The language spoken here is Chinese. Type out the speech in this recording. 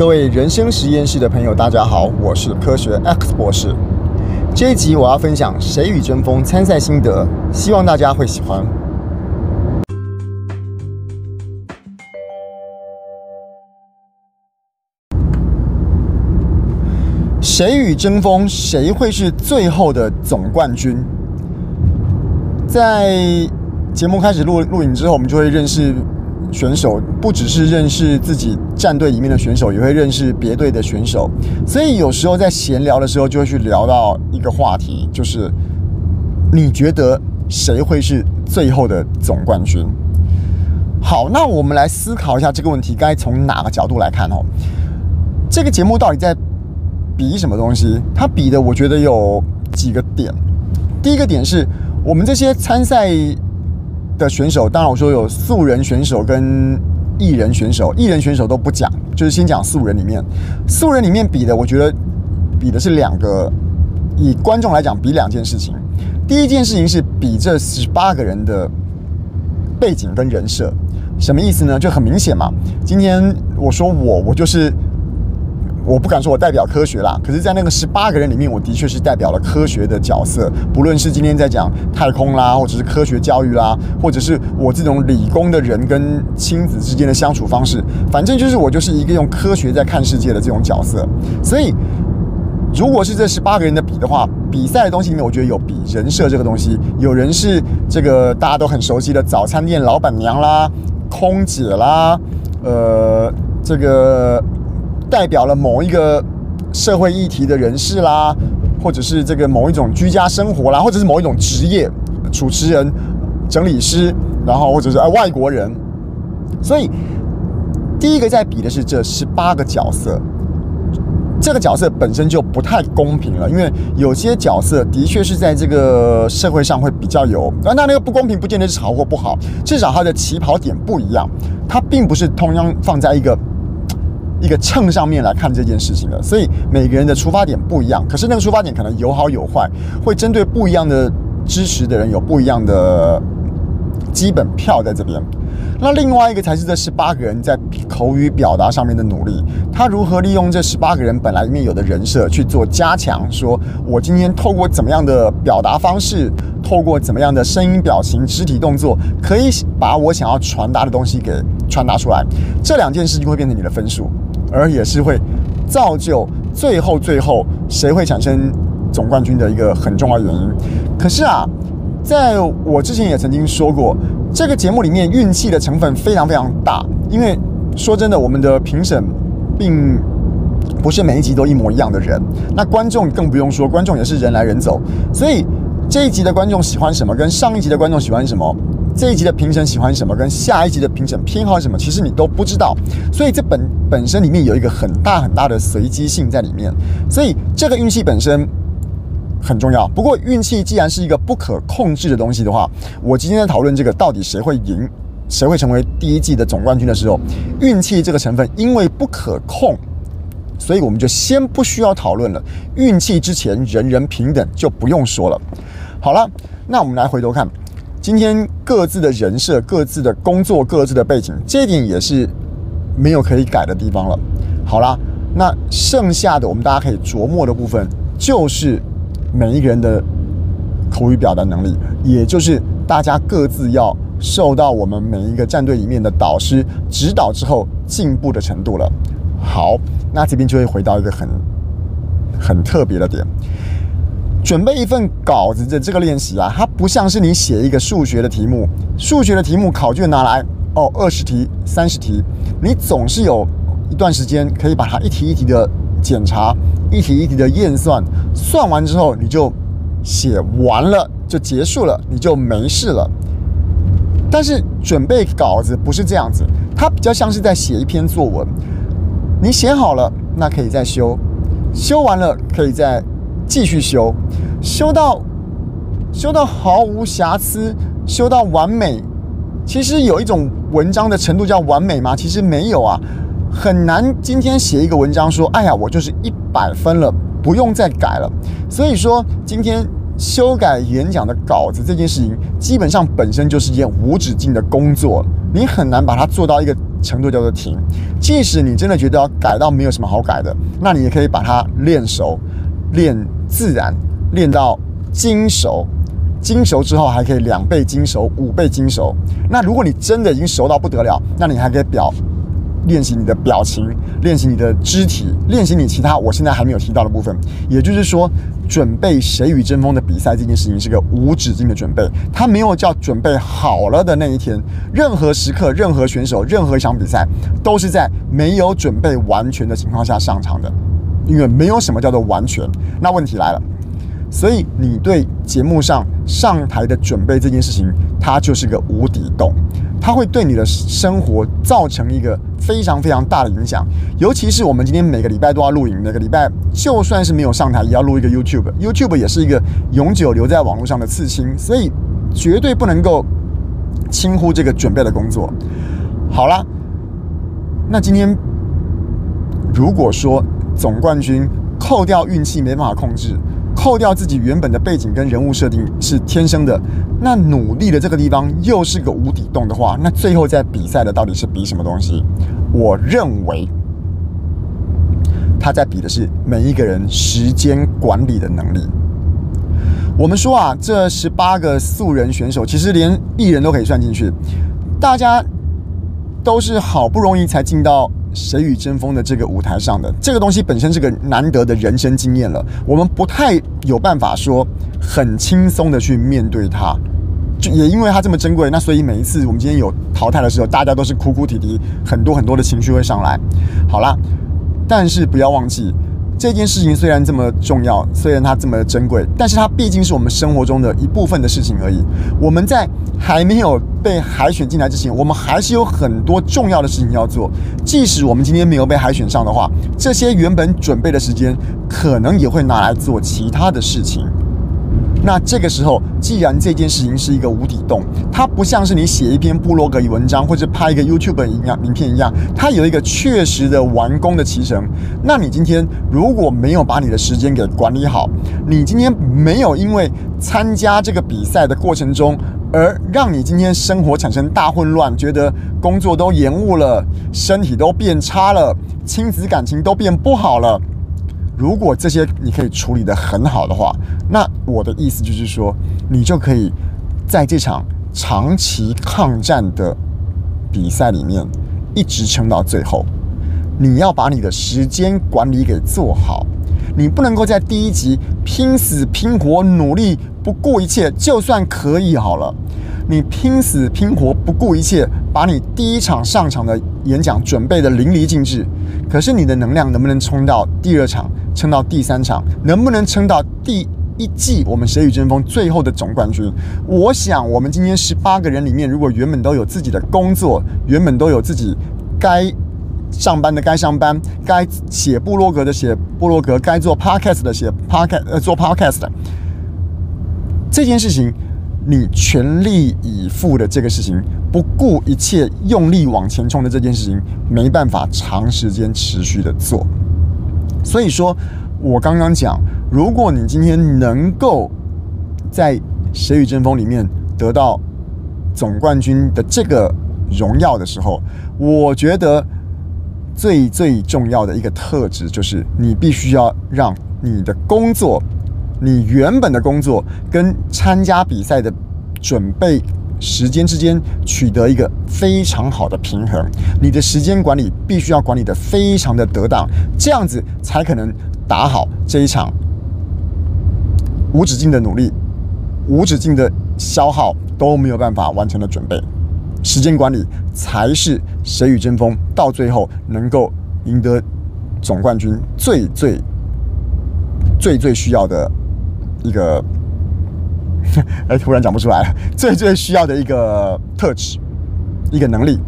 各位人生实验室的朋友，大家好，我是科学 X 博士。这一集我要分享《谁与争锋》参赛心得，希望大家会喜欢。谁与争锋？谁会是最后的总冠军？在节目开始录录影之后，我们就会认识。选手不只是认识自己战队里面的选手，也会认识别队的选手。所以有时候在闲聊的时候，就会去聊到一个话题，就是你觉得谁会是最后的总冠军？好，那我们来思考一下这个问题，该从哪个角度来看哦？这个节目到底在比什么东西？它比的，我觉得有几个点。第一个点是我们这些参赛。的选手，当然我说有素人选手跟艺人选手，艺人选手都不讲，就是先讲素人里面，素人里面比的，我觉得比的是两个，以观众来讲比两件事情。第一件事情是比这十八个人的背景跟人设，什么意思呢？就很明显嘛。今天我说我，我就是。我不敢说我代表科学啦，可是，在那个十八个人里面，我的确是代表了科学的角色。不论是今天在讲太空啦，或者是科学教育啦，或者是我这种理工的人跟亲子之间的相处方式，反正就是我就是一个用科学在看世界的这种角色。所以，如果是这十八个人的比的话，比赛的东西里面，我觉得有比人设这个东西。有人是这个大家都很熟悉的早餐店老板娘啦、空姐啦，呃，这个。代表了某一个社会议题的人士啦，或者是这个某一种居家生活啦，或者是某一种职业，主持人、整理师，然后或者是呃外国人。所以第一个在比的是这十八个角色，这个角色本身就不太公平了，因为有些角色的确是在这个社会上会比较有，那那个不公平不见得是好或不好，至少他的起跑点不一样，它并不是同样放在一个。一个秤上面来看这件事情的，所以每个人的出发点不一样，可是那个出发点可能有好有坏，会针对不一样的支持的人有不一样的基本票在这边。那另外一个才是这十八个人在口语表达上面的努力，他如何利用这十八个人本来里面有的人设去做加强，说我今天透过怎么样的表达方式，透过怎么样的声音、表情、肢体动作，可以把我想要传达的东西给传达出来，这两件事情会变成你的分数。而也是会造就最后最后谁会产生总冠军的一个很重要原因。可是啊，在我之前也曾经说过，这个节目里面运气的成分非常非常大。因为说真的，我们的评审并不是每一集都一模一样的人，那观众更不用说，观众也是人来人走，所以这一集的观众喜欢什么，跟上一集的观众喜欢什么。这一集的评审喜欢什么，跟下一集的评审偏好什么，其实你都不知道。所以这本本身里面有一个很大很大的随机性在里面。所以这个运气本身很重要。不过运气既然是一个不可控制的东西的话，我今天在讨论这个到底谁会赢，谁会成为第一季的总冠军的时候，运气这个成分因为不可控，所以我们就先不需要讨论了。运气之前人人平等，就不用说了。好了，那我们来回头看。今天各自的人设、各自的工作、各自的背景，这一点也是没有可以改的地方了。好啦，那剩下的我们大家可以琢磨的部分，就是每一个人的口语表达能力，也就是大家各自要受到我们每一个战队里面的导师指导之后进步的程度了。好，那这边就会回到一个很很特别的点。准备一份稿子的这个练习啊，它不像是你写一个数学的题目，数学的题目考卷拿来哦，二十题、三十题，你总是有一段时间可以把它一题一题的检查，一题一题的验算，算完之后你就写完了，就结束了，你就没事了。但是准备稿子不是这样子，它比较像是在写一篇作文，你写好了，那可以再修，修完了可以再。继续修，修到修到毫无瑕疵，修到完美。其实有一种文章的程度叫完美吗？其实没有啊，很难。今天写一个文章说，哎呀，我就是一百分了，不用再改了。所以说，今天修改演讲的稿子这件事情，基本上本身就是一件无止境的工作，你很难把它做到一个程度叫做停。即使你真的觉得要改到没有什么好改的，那你也可以把它练熟、练自然、练到精熟。精熟之后还可以两倍精熟、五倍精熟。那如果你真的已经熟到不得了，那你还可以表练习你的表情，练习你的肢体，练习你其他我现在还没有提到的部分。也就是说，准备《谁与争锋》的比赛这件事情是个无止境的准备，它没有叫准备好了的那一天。任何时刻、任何选手、任何一场比赛，都是在没有准备完全的情况下上场的，因为没有什么叫做完全。那问题来了。所以你对节目上上台的准备这件事情，它就是个无底洞，它会对你的生活造成一个非常非常大的影响。尤其是我们今天每个礼拜都要录影，每个礼拜就算是没有上台，也要录一个 YouTube。YouTube 也是一个永久留在网络上的刺青，所以绝对不能够轻忽这个准备的工作。好了，那今天如果说总冠军扣掉运气没办法控制。扣掉自己原本的背景跟人物设定是天生的，那努力的这个地方又是个无底洞的话，那最后在比赛的到底是比什么东西？我认为他在比的是每一个人时间管理的能力。我们说啊，这十八个素人选手，其实连艺人都可以算进去，大家都是好不容易才进到。谁与争锋的这个舞台上的这个东西本身是个难得的人生经验了，我们不太有办法说很轻松的去面对它，就也因为它这么珍贵，那所以每一次我们今天有淘汰的时候，大家都是哭哭啼啼，很多很多的情绪会上来。好啦，但是不要忘记。这件事情虽然这么重要，虽然它这么珍贵，但是它毕竟是我们生活中的一部分的事情而已。我们在还没有被海选进来之前，我们还是有很多重要的事情要做。即使我们今天没有被海选上的话，这些原本准备的时间，可能也会拿来做其他的事情。那这个时候，既然这件事情是一个无底洞，它不像是你写一篇部落格文章或者拍一个 YouTube 一样影片一样，它有一个确实的完工的期程。那你今天如果没有把你的时间给管理好，你今天没有因为参加这个比赛的过程中而让你今天生活产生大混乱，觉得工作都延误了，身体都变差了，亲子感情都变不好了。如果这些你可以处理得很好的话，那我的意思就是说，你就可以在这场长期抗战的比赛里面一直撑到最后。你要把你的时间管理给做好，你不能够在第一集拼死拼活努力不顾一切，就算可以好了，你拼死拼活不顾一切，把你第一场上场的演讲准备得淋漓尽致，可是你的能量能不能冲到第二场？撑到第三场，能不能撑到第一季？我们谁与争锋最后的总冠军？我想，我们今天十八个人里面，如果原本都有自己的工作，原本都有自己该上班的该上班，该写部落格的写部落格，该做 podcast 的写 podcast，呃，做 podcast 的这件事情，你全力以赴的这个事情，不顾一切用力往前冲的这件事情，没办法长时间持续的做。所以说，我刚刚讲，如果你今天能够在《谁与争锋》里面得到总冠军的这个荣耀的时候，我觉得最最重要的一个特质就是，你必须要让你的工作，你原本的工作跟参加比赛的准备。时间之间取得一个非常好的平衡，你的时间管理必须要管理的非常的得当，这样子才可能打好这一场无止境的努力、无止境的消耗都没有办法完成的准备。时间管理才是谁与争锋到最后能够赢得总冠军最最最最需要的一个。哎，突然讲不出来了。最最需要的一个特质，一个能力。